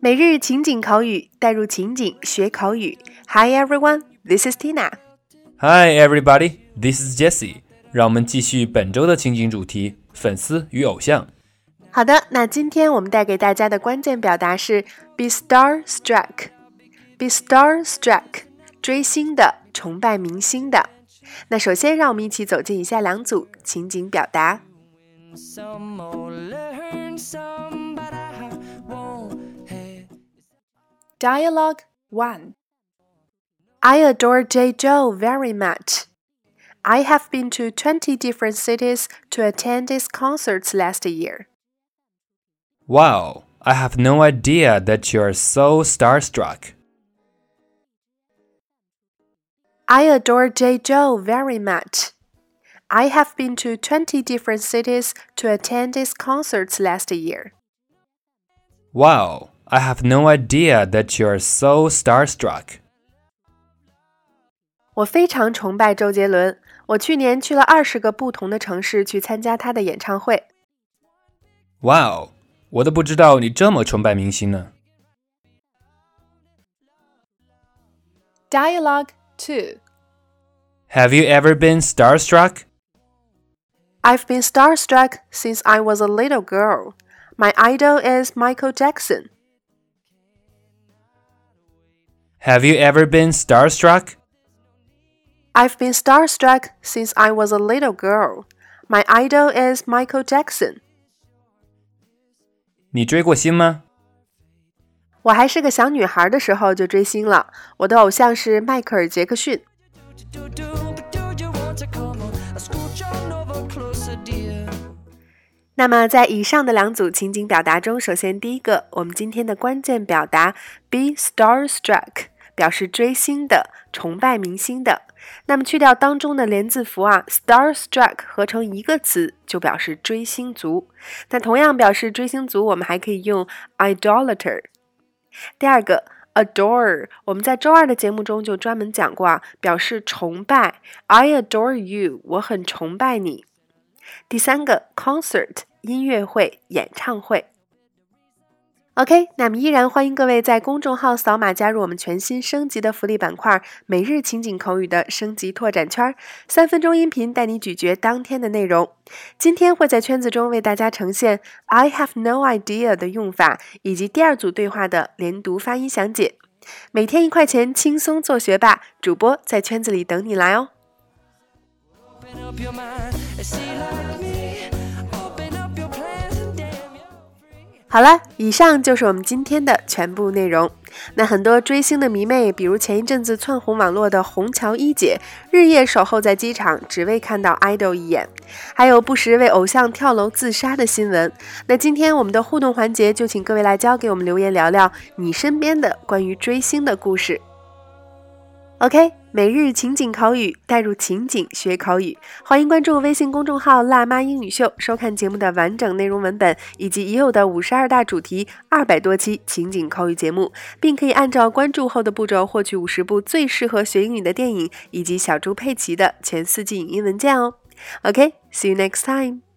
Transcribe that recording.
每日情景口语，带入情景学口语。Hi everyone, this is Tina. Hi everybody, this is Jessie. 让我们继续本周的情景主题：粉丝与偶像。好的，那今天我们带给大家的关键表达是 be starstruck。be starstruck，追星的，崇拜明星的。那首先，让我们一起走进以下两组情景表达。Dialogue 1 I adore J. Joe very much. I have been to 20 different cities to attend his concerts last year. Wow, I have no idea that you're so starstruck. I adore J. Joe very much. I have been to 20 different cities to attend his concerts last year. Wow, I have no idea that you're so starstruck. 我非常崇拜周杰伦。我去年去了二十个不同的城市去参加他的演唱会。Wow，我都不知道你这么崇拜明星呢。Dialogue two. Have you ever been starstruck? I've been starstruck since I was a little girl. My idol is Michael Jackson. Have you ever been starstruck? I've been starstruck since I was a little girl. My idol is Michael Jackson. 你追过星吗？我还是个小女孩的时候就追星了。我的偶像是迈克尔·杰克逊。那么，在以上的两组情景表达中，首先第一个，我们今天的关键表达 be starstruck， 表示追星的、崇拜明星的。那么去掉当中的连字符啊，starstruck 合成一个词就表示追星族。那同样表示追星族，我们还可以用 idolater。第二个 adore，我们在周二的节目中就专门讲过啊，表示崇拜。I adore you，我很崇拜你。第三个 concert。音乐会、演唱会。OK，那么依然欢迎各位在公众号扫码加入我们全新升级的福利板块——每日情景口语的升级拓展圈，三分钟音频带你咀嚼当天的内容。今天会在圈子中为大家呈现 "I have no idea" 的用法，以及第二组对话的连读发音详解。每天一块钱，轻松做学霸，主播在圈子里等你来哦。好了，以上就是我们今天的全部内容。那很多追星的迷妹，比如前一阵子窜红网络的虹桥一姐，日夜守候在机场，只为看到 idol 一眼；还有不时为偶像跳楼自杀的新闻。那今天我们的互动环节，就请各位来交给我们留言，聊聊你身边的关于追星的故事。OK，每日情景口语，带入情景学口语。欢迎关注微信公众号“辣妈英语秀”，收看节目的完整内容文本，以及已有的五十二大主题、二百多期情景口语节目，并可以按照关注后的步骤获取五十部最适合学英语的电影，以及小猪佩奇的全四季影音文件哦。OK，see you next time。